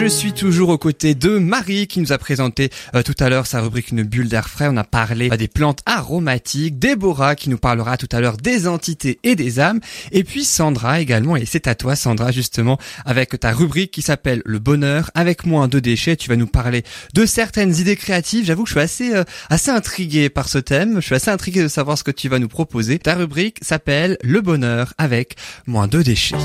je suis toujours aux côtés de Marie qui nous a présenté euh, tout à l'heure sa rubrique Une bulle d'air frais. On a parlé euh, des plantes aromatiques. Déborah qui nous parlera tout à l'heure des entités et des âmes. Et puis Sandra également. Et c'est à toi Sandra justement avec ta rubrique qui s'appelle Le bonheur avec moins de déchets. Tu vas nous parler de certaines idées créatives. J'avoue que je suis assez euh, assez intrigué par ce thème. Je suis assez intrigué de savoir ce que tu vas nous proposer. Ta rubrique s'appelle Le bonheur avec moins de déchets.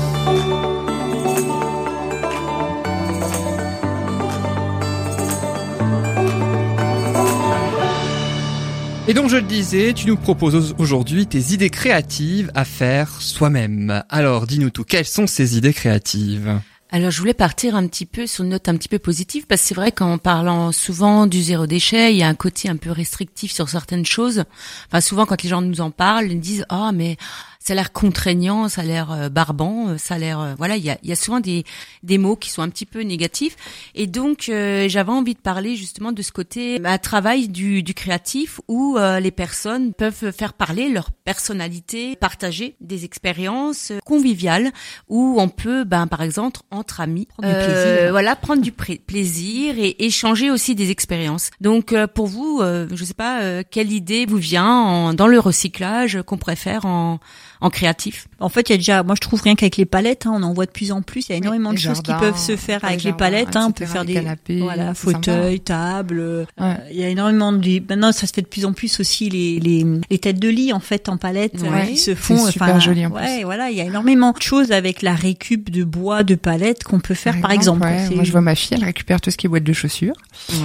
Et donc je le disais, tu nous proposes aujourd'hui tes idées créatives à faire soi-même. Alors dis-nous tout, quelles sont ces idées créatives? Alors je voulais partir un petit peu sur une note un petit peu positive parce que c'est vrai qu'en parlant souvent du zéro déchet, il y a un côté un peu restrictif sur certaines choses. Enfin souvent quand les gens nous en parlent, ils disent "Ah mais ça a l'air contraignant, ça a l'air euh, barbant, euh, ça a l'air euh, voilà, il y a, y a, souvent des des mots qui sont un petit peu négatifs et donc j'avais envie de parler justement de ce côté à travail du, du créatif où les personnes peuvent faire parler leur personnalité, partager des expériences conviviales où on peut ben par exemple entre amis prendre du plaisir. voilà prendre du plaisir et échanger aussi des expériences. Donc pour vous, je sais pas quelle idée vous vient en, dans le recyclage qu'on préfère en en créatif En fait, il y a déjà, moi je trouve rien qu'avec les palettes, hein, on en voit de plus en plus. Il y a énormément de choses qui peuvent se faire avec les, palettes. Hein, on peut faire des canapés, voilà, fauteuils, tables. Euh, il y a énormément de. Maintenant, ça se fait de plus en plus aussi les les, les têtes de lit en fait en palette ouais, qui se font. C'est super joli en ouais, voilà, il y a énormément de choses avec la récup de bois de palettes qu'on peut faire par, exemple. Moi, je vois ma fille, elle récupère tout ce qui est boîte de chaussures.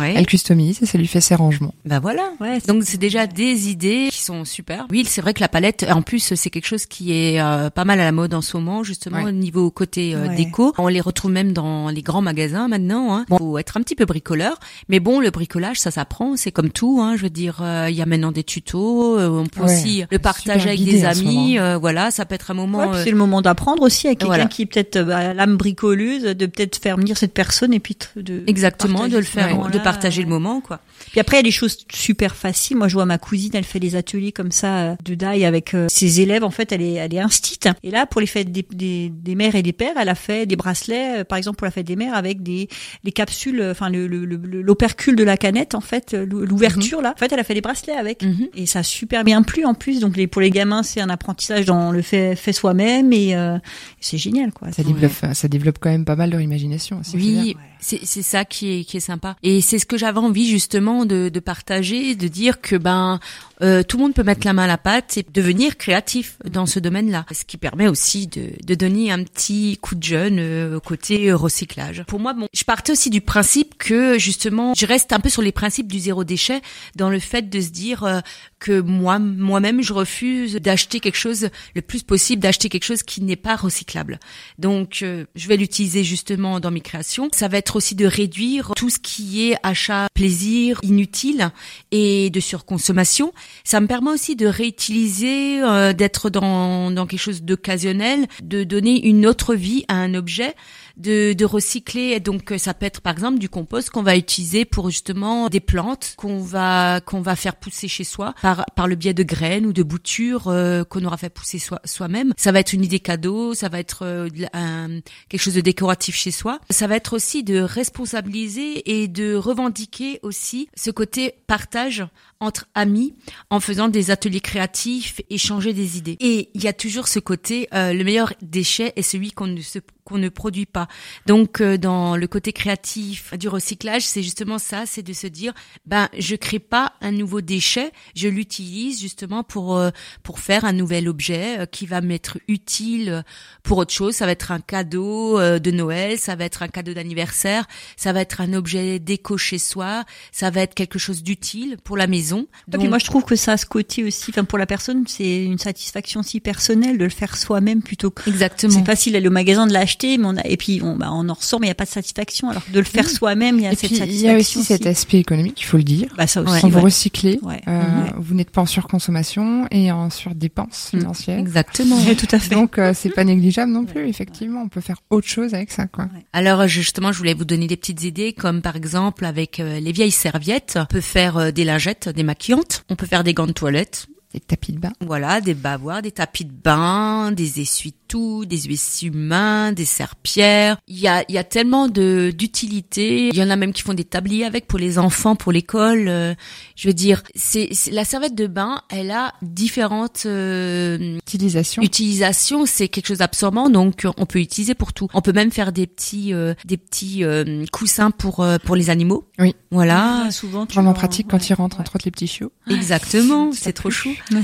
Elle customise et ça lui fait ses rangements. Bah voilà. Donc c'est déjà des idées qui sont super. Oui, c'est vrai que la palette, en plus, c'est quelque chose qui est euh, pas mal à la mode en ce moment, justement au niveau côté euh, déco. On les retrouve même dans les grands magasins maintenant. Hein. Bon, faut être un petit peu bricoleur, mais bon, le bricolage, ça s'apprend. C'est comme tout. Hein. Je veux dire, euh, il y a maintenant des tutos. on peut aussi le partager avec des amis. voilà, ça peut être un moment. c'est le moment d'apprendre aussi avec quelqu'un qui est peut-être l'âme bricoleuse, de peut-être faire venir cette personne et puis de exactement de le faire, de partager le moment, quoi. Puis après, il y a des choses super faciles. Moi, je vois ma cousine, elle fait des ateliers comme ça de die avec ses élèves. En fait, elle est, elle est instite. Et là, pour les fêtes des, des, des, mères et des pères, elle a fait des bracelets, euh, par exemple pour la fête des mères, avec des les capsules, enfin le l'opercule de la canette, en fait, l'ouverture mhm. là. En fait, elle a fait des bracelets avec. Mhm. Et ça a super bien plu en plus. Donc les, pour les gamins, c'est un apprentissage dans le fait, fait soi-même et euh, c'est génial quoi. Ça développe, ça développe quand même pas mal leur imagination. Oui, c'est ça qui est qui est sympa. Et c'est ce que j'avais envie justement de, de partager, de dire que ben euh, tout le monde peut mettre la main à la pâte et devenir créatif dans ce domaine-là, ce qui permet aussi de, de donner un petit coup de jeune euh, côté recyclage. Pour moi, bon, je partais aussi du principe que justement, je reste un peu sur les principes du zéro déchet, dans le fait de se dire euh, que moi, moi-même, je refuse d'acheter quelque chose le plus possible, d'acheter quelque chose qui n'est pas recyclable. Donc, euh, je vais l'utiliser justement dans mes créations. Ça va être aussi de réduire tout ce qui est achat plaisir inutile et de surconsommation. Ça me permet aussi de réutiliser, euh, d'être dans, dans quelque chose d'occasionnel, de donner une autre vie à un objet de, de recycler. Donc euh, ça peut être par exemple du compost qu'on va utiliser pour justement des plantes qu'on va qu'on va faire pousser chez soi par par le biais de graines ou de boutures euh, qu'on aura fait pousser soi soi-même. Ça va être une idée cadeau, ça va être euh, un, quelque chose de décoratif chez soi. Ça va être aussi de responsabiliser et de revendiquer aussi ce côté partage entre amis en faisant des ateliers créatifs, échanger des idées. Et il y a toujours ce côté, le meilleur déchet est celui qu'on ne se qu'on ne produit pas. Donc euh, dans le côté créatif du recyclage, c'est justement ça, c'est de se dire ben je crée pas un nouveau déchet, je l'utilise justement pour euh, pour faire un nouvel objet euh, qui va m'être utile pour autre chose, ça va être un cadeau de Noël, ça va être un cadeau d'anniversaire, ça va être un objet déco chez soi, ça va être quelque chose d'utile pour la maison. Donc... moi je trouve que ça a ce côté aussi enfin pour la personne, c'est une satisfaction si personnelle de le faire soi-même plutôt que Exactement. C'est facile d'aller au magasin de l'acheter mais on a, et puis on, bah, on en ressort, mais il n'y a pas de satisfaction. Alors de le faire soi-même, il y a cette satisfaction. Il y a aussi, cet aspect économique, il faut le dire. Bah, ça aussi, Quand vous recyclez, euh, vous n'êtes pas en surconsommation et en surdépense mm. financière. Exactement. tout à fait. Donc euh, c'est pas négligeable non plus. Effectivement, on peut faire autre chose avec ça, quoi. Alors justement, je voulais vous donner des petites idées, comme par exemple avec euh, les vieilles serviettes, on peut faire des lingettes, des maquillantes, on peut faire des gants de toilette, Des tapis de bain. Voilà, des bavoirs, des tapis de bain, des essuie-tout, des essuie-mains, des serpillères. Il y a, il y a tellement de d'utilité. Il y en a même qui font des tabliers avec pour les enfants, pour l'école. Euh, je veux dire, c'est c'est- la serviette de bain, elle a différentes euh, Utilisation. utilisations. C'est quelque chose d'absorbant, donc euh, on peut utiliser pour tout. On peut même faire des petits euh, des petits euh, coussins pour euh, pour les animaux. Oui. Voilà, Ah, souvent, tu Vraiment pratique ouais, quand ils rentrent, ouais. entre autres les petits chiots. exactement. C'est trop chou.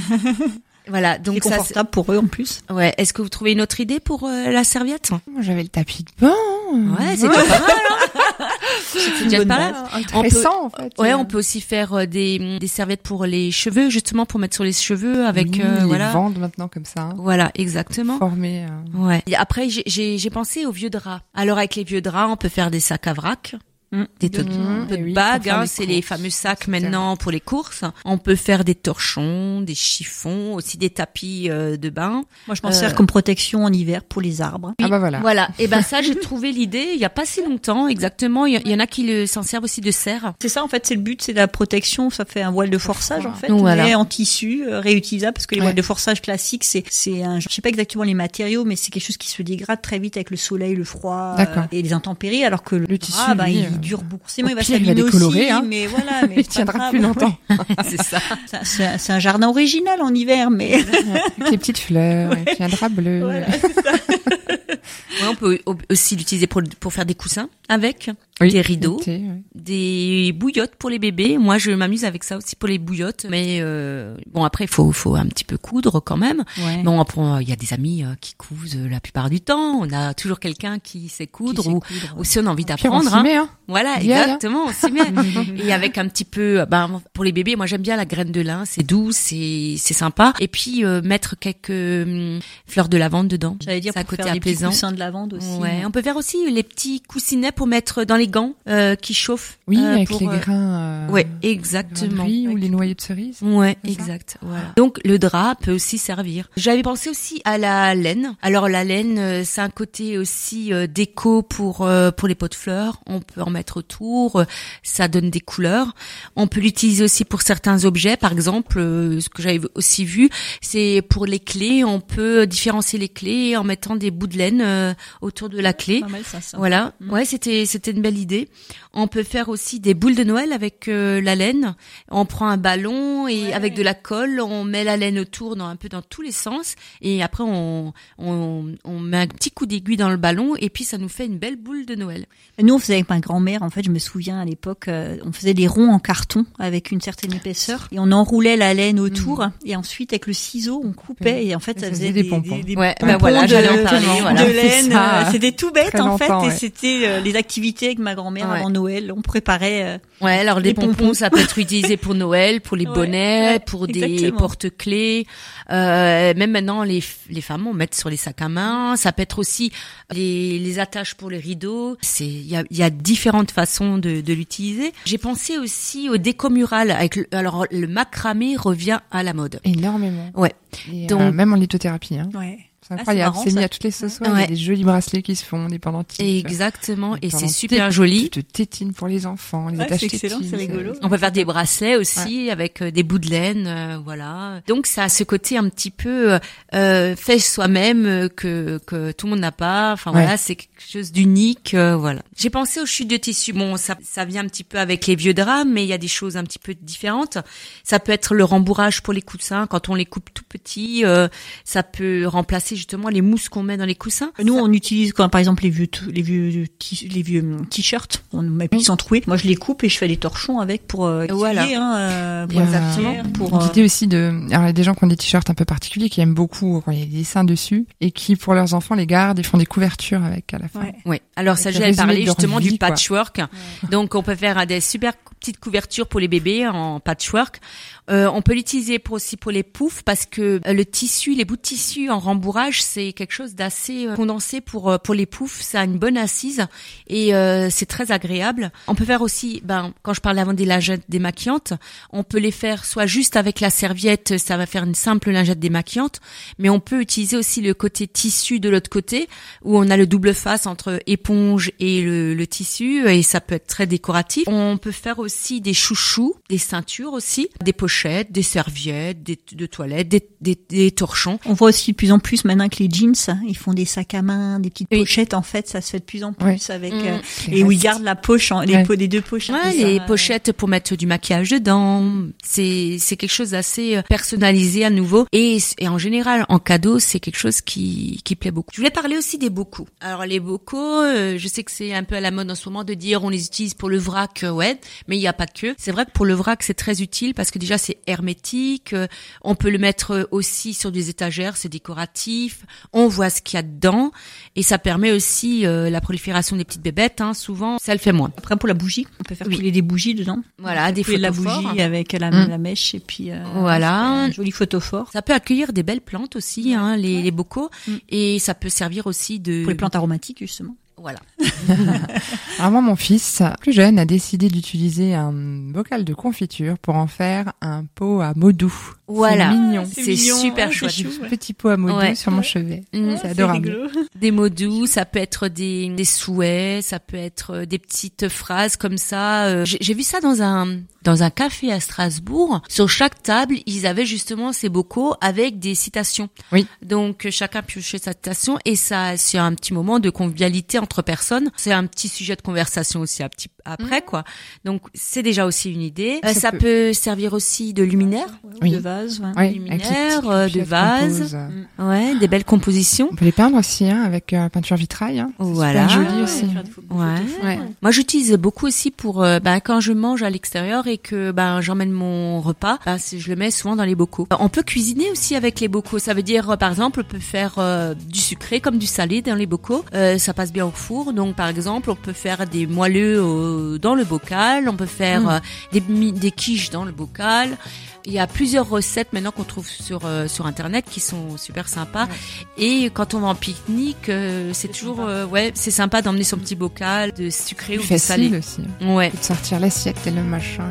Voilà, donc ça. c'est- confortable pour eux en plus. Ouais. Est-ce que vous trouvez une autre idée pour euh, la serviette? Moi, j'avais le tapis de bain. Ouais, c'est déjà pas mal. Hein c'est déjà pas mal. On peut- Intéressant, en fait. Ouais, Euh, on peut aussi faire euh, des, des serviettes pour les cheveux, justement pour mettre sur les cheveux avec oui, euh, ils voilà. vendent maintenant comme ça. hein. Voilà, exactement. Formés. euh, Ouais. Et après, j'ai- j'ai j'ai pensé aux vieux draps. Alors avec les vieux draps, on peut faire des sacs à vrac. Mm. Des tote, Mmh, tote et oui, bags, hein, c'est les fameux sacs maintenant pour les courses. On peut faire des torchons, des chiffons, aussi des tapis euh, de bain. Moi, je m'en Euh, sers comme protection en hiver pour les arbres. Ah bah voilà. Voilà. Et ben ça, j'ai trouvé l'idée il y a pas si longtemps, exactement. Il y, il y en a qui le- s'en servent aussi de serre. C'est ça, en fait, c'est le but, c'est la protection. Ça fait un voile de forçage, en fait, Voilà. mais en tissu, euh, réutilisable, parce que les Ouais. voiles de forçage classiques, c'est, c'est un, je sais pas exactement les matériaux, mais c'est quelque chose qui se dégrade très vite avec le soleil, le froid D'accord. euh, et les intempéries, alors que le, Le tissu, tissu, bah, lui, il dure beaucoup. C'est moi, il va il s'abîmer décolorer, aussi, hein. mais voilà, mais Il tiendra grave. plus longtemps. c'est ça. Ça, C'est un, c'est un jardin original en hiver, mais Avec les petites fleurs, et puis un drap bleu. voilà. Ouais, on peut au- aussi l'utiliser pour, pour faire des coussins avec, Oui, des rideaux, ouais. des bouillottes pour les bébés. Moi, je m'amuse avec ça aussi pour les bouillottes. Mais euh, bon, après, il faut, faut un petit peu coudre quand même. Ouais. Bon, après, il y a des amis euh, qui cousent la plupart du temps. On a toujours quelqu'un qui sait coudre Qui sait ou, coudre, ou si on a envie d'apprendre. s'y hein. hein. Voilà, exactement, on s'y met. et avec un petit peu, ben pour les bébés, moi j'aime bien la graine de lin, c'est doux, c'est c'est sympa. Et puis euh, mettre quelques hum, fleurs de lavande dedans. J'allais dire c'est à pour côté faire des petits apaisant. coussins de lavande aussi. Ouais, on peut faire aussi les petits coussinets pour mettre dans les gants euh, qui chauffent. Oui, euh, avec pour, les euh, grains. euh, Ouais, grains de exactement. riz ou les noyaux de cerise. Ouais, exact. Voilà. Donc le drap peut aussi servir. J'avais pensé aussi à la laine. Alors la laine, c'est un côté aussi euh, déco pour euh, pour les pots de fleurs. On peut en mettre autour. Ça donne des couleurs. On peut l'utiliser aussi pour certains objets. Par exemple, euh, ce que j'avais aussi vu, c'est pour les clés. On peut différencier les clés en mettant des bouts de laine euh, autour de la clé. Pas mal ça. ça. Voilà, Mm. ouais, c'était c'était une belle idée. On peut faire aussi des boules de Noël avec euh, la laine. On prend un ballon et Ouais. avec de la colle, on met la laine autour dans un peu dans tous les sens et après on on, on met un petit coup d'aiguille dans le ballon et puis ça nous fait une belle boule de Noël. Nous, on faisait avec ma grand-mère, en fait, je me souviens à l'époque, euh, on faisait des ronds en carton avec une certaine épaisseur et on enroulait la laine autour et ensuite avec le ciseau, on coupait et en fait, Et ça ça faisait faisait des, des pompons. des- des Ouais, pompons bah voilà, de, j'allais en parler, de voilà. laine. C'était tout bête en fait longtemps, et c'était euh, les activités avec ma grand-mère Ouais. avant Noël. On préparait. euh, Ouais, alors les Les pompons, pompons. ça peut être utilisé pour Noël, pour les Ouais, bonnets, ouais, pour des porte-clés. Euh, même maintenant, les, les femmes, on met sur les sacs à main. Ça peut être aussi les, les attaches pour les rideaux. C'est, il y a, il y a différentes façons de, de l'utiliser. J'ai pensé aussi au déco mural. Avec le, alors le macramé revient à la mode. Énormément. Ouais. Et, euh, Donc- même en lithothérapie. Hein. ouais. C'est c'est incroyable. c'est mis ça. à toutes les sauces. Il y a des jolis bracelets qui se font, des pendentifs. Exactement. Des Et c'est super Tu joli. te tétines pour les enfants, les Ouais, attaches c'est excellent, c'est rigolo. On peut faire des bracelets aussi avec euh, des bouts de laine, euh, voilà. Donc ça a ce côté un petit peu euh, euh, fait soi-même euh, que que tout le monde n'a pas. Enfin Ouais. voilà, c'est quelque chose d'unique, euh, voilà. J'ai pensé aux chutes de tissu. Bon, ça ça vient un petit peu avec les vieux draps, mais il y a des choses un petit peu différentes. Ça peut être le rembourrage pour les coussins quand on les coupe tout petits. euh, ça peut remplacer justement les mousses qu'on met dans les coussins. Nous, on utilise quand par exemple les vieux les vieux les vieux hum, t-shirts, on met plus sans trouer. Moi, je les coupe et je fais des torchons avec pour euh, Voilà. hein, euh, pour Il y a Exactement. Pour euh, L'idée aussi de, alors il y a des gens qui ont des t-shirts un peu particuliers, qui aiment beaucoup quand il y a des dessins dessus, et qui pour leurs enfants les gardent et font des couvertures avec à la fin. Ouais. Oui. Alors ça, Avec parlé de leur justement vie, du patchwork. Donc on peut faire des super petites couvertures pour les bébés en patchwork. Euh, on peut l'utiliser pour aussi pour les poufs parce que euh, le tissu, les bouts de tissu en rembourrage c'est quelque chose d'assez euh, condensé pour pour les poufs. Ça a une bonne assise et c'est très agréable. On peut faire aussi, ben quand je parlais avant des lingettes démaquillantes, on peut les faire soit juste avec la serviette, ça va faire une simple lingette démaquillante, mais on peut utiliser aussi le côté tissu de l'autre côté où on a le double face entre éponge et le, tissu et ça peut être très décoratif. On peut faire des chouchous, des ceintures aussi, des pochettes, des serviettes, des de toilettes, des, des, des torchons. On voit aussi de plus en plus maintenant que les jeans, ils font des sacs à main, des petites Oui. pochettes. En fait, ça se fait de plus en plus Oui. avec Mm. euh, Les et où ils gardent la poche, en, les des deux poches. un Ouais, les ça, pochettes pour mettre du maquillage dedans. C'est c'est quelque chose d'assez euh, personnalisé à nouveau et, et en général en cadeau c'est quelque chose qui qui plaît beaucoup. Je voulais parler aussi des bocaux. Alors les bocaux, euh, je sais que c'est un peu à la mode en ce moment de dire on les utilise pour le vrac, euh, ouais, mais il n'y a pas que. C'est vrai que pour le vrac c'est très utile parce que déjà c'est hermétique. euh, on peut le mettre aussi sur des étagères, c'est décoratif. On voit ce qu'il y a dedans et ça permet aussi euh, la prolifération des petites bébêtes. Hein, souvent ça le fait moins. Après pour la bougie, on peut faire Oui. des bougies dedans. Voilà, des Couler de la bougie avec la, Mm. la mèche et puis euh, Voilà. un joli photophore Ça peut accueillir des belles plantes aussi, hein, les, les bocaux, Mm. et ça peut servir aussi de. pour les plantes aromatiques justement. Voilà. Alors moi, mon fils, plus jeune, a décidé d'utiliser un bocal de confiture pour en faire un pot à mots doux. Voilà. C'est mignon. C'est super ouais, chouette. chou, ouais. Petit pot à mots Ouais. doux sur mon chevet. Mm. C'est adorable. Des mots doux, ça peut être des, des souhaits, ça peut être euh, des petites phrases comme ça. Euh, j'ai vu ça dans un dans un café à Strasbourg. Sur chaque table, ils avaient justement ces bocaux avec des citations. Oui. Donc euh, chacun piochait sa citation et ça c'est un petit moment de convivialité entre personnes. C'est un petit sujet de conversation aussi un petit après quoi. Donc c'est déjà aussi une idée. Euh, Ça ça peut- peut servir aussi de luminaire. Oui. De vase. ouais. Oui, luminaire, euh, de vase. pose. Ouais, des belles compositions. On peut les peindre aussi hein, avec euh, peinture vitrail. Hein. C'est Voilà. super joli Ah, aussi. ouais. Moi, j'utilise beaucoup aussi pour euh, ben, quand je mange à l'extérieur et que ben j'emmène mon repas, ben, c'est- je le mets souvent dans les bocaux. On peut cuisiner aussi avec les bocaux. Ça veut dire, euh, par exemple, on peut faire euh, du sucré comme du salé dans les bocaux. Euh, ça passe bien au four. Donc, par exemple, on peut faire des moelleux au- dans le bocal. On peut faire Mm. euh, des, des quiches dans le bocal. Il y a plusieurs recettes maintenant qu'on trouve sur euh, sur internet qui sont super sympas. Et quand on va en pique-nique, euh, c'est toujours sympa. euh, ouais, c'est sympa d'emmener son petit bocal de sucré Plus ou de salé. aussi. Ouais. De sortir l'assiette et le machin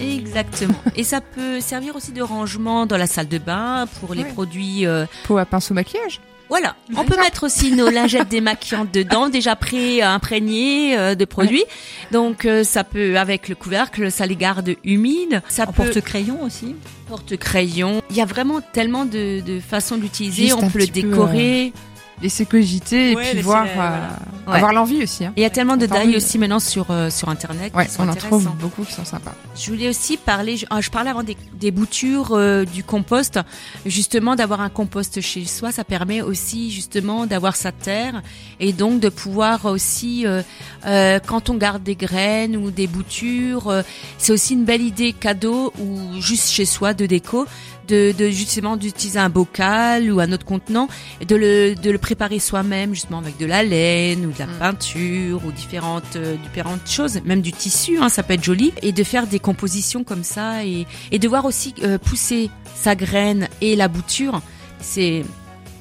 et le. Exactement. Et ça peut servir aussi de rangement dans la salle de bain pour les Ouais. produits. euh, Pot à pinceau maquillage. Voilà. On peut mettre aussi nos lingettes démaquillantes dedans, déjà pré imprégnées euh, de produits. Donc euh, ça peut avec le couvercle, ça les garde humides. Ça En peut porte-crayon aussi. porte-crayon. Il y a vraiment tellement de, de façons d'utiliser. On peut le peu, décorer. Laisser cogiter et Ouais, puis laisser voir, la- euh, voilà. Ouais. avoir l'envie aussi. Hein. Et il y a tellement de dailles aussi maintenant sur euh, sur internet. Ouais, qui sont on en trouve beaucoup qui sont sympas. Je voulais aussi parler, je, ah, je parlais avant des, des boutures euh, du compost. Justement, d'avoir un compost chez soi, ça permet aussi justement d'avoir sa terre et donc de pouvoir aussi, euh, euh, quand on garde des graines ou des boutures, euh, c'est aussi une belle idée cadeau ou juste chez soi de déco. De, de justement d'utiliser un bocal ou un autre contenant et de le, de le préparer soi-même justement avec de la laine ou de la Mm. peinture ou différentes euh, différentes choses même du tissu hein, ça peut être joli. Et de faire des compositions comme ça et, et de voir aussi euh, pousser sa graine et la bouture c'est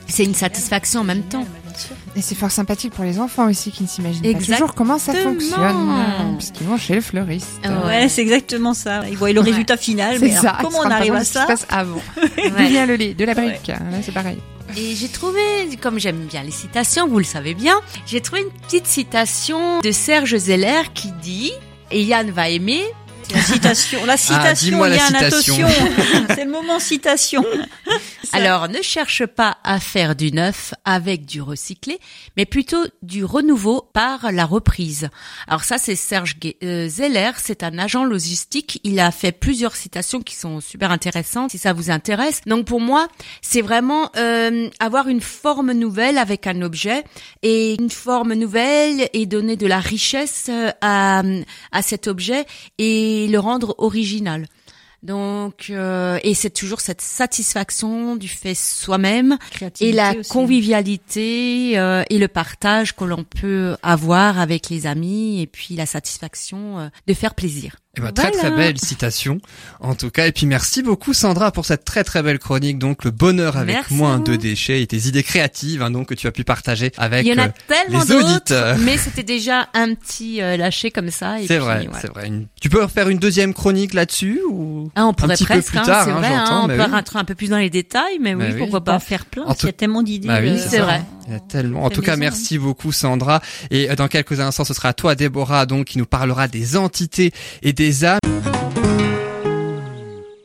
c'est une satisfaction en même temps Et c'est fort sympathique pour les enfants aussi qui ne s'imaginent pas Exactement. toujours comment ça fonctionne. Parce qu'ils vont chez le fleuriste. Ouais. C'est exactement ça. Ils voient le Ouais. résultat final, C'est mais alors, comment on arrive pas à ce qui ça se passe avant. D'où Ouais. vient le lait De la brique. Là, c'est pareil. Et j'ai trouvé, comme j'aime bien les citations, vous le savez bien, j'ai trouvé une petite citation de Serge Zeller qui dit, et Yann va aimer, La citation, la citation, dis-moi la Yann, citation. attention. C'est le moment citation. Alors, ne cherche pas à faire du neuf avec du recyclé, mais plutôt du renouveau par la reprise. Alors ça, c'est Serge euh, Zeller, c'est un agent logistique. Il a fait plusieurs citations qui sont super intéressantes, si ça vous intéresse. Donc pour moi, c'est vraiment euh, avoir une forme nouvelle avec un objet et une forme nouvelle et donner de la richesse euh, à, à cet objet et le rendre original. Donc, euh, et c'est toujours cette satisfaction du fait soi-même et la aussi. convivialité euh, et le partage que l'on peut avoir avec les amis et puis la satisfaction euh, de faire plaisir. Eh ben, très très Voilà. belle citation, en tout cas. Et puis merci beaucoup Sandra pour cette très très belle chronique. Donc le bonheur avec Merci moins de déchets et tes idées créatives, hein, donc que tu as pu partager avec. Il y en euh, a tellement les auditeurs. mais c'était déjà un petit euh, lâché comme ça. C'est vrai, voilà. c'est vrai. Une- Tu peux refaire une deuxième chronique là-dessus ou Ah, on pourrait petit peu plus hein, tard, hein, vrai, hein, on peut oui. rentrer un peu plus dans les détails, mais Bah oui, oui. pourquoi pas. faire plein, parce qu'il y a tout- tellement d'idées. Bah oui, euh, c'est vrai. Il y a tellement. En tout cas, merci beaucoup Sandra. Et euh, dans quelques instants, ce sera à toi Déborah, donc qui nous parlera des entités et des âmes.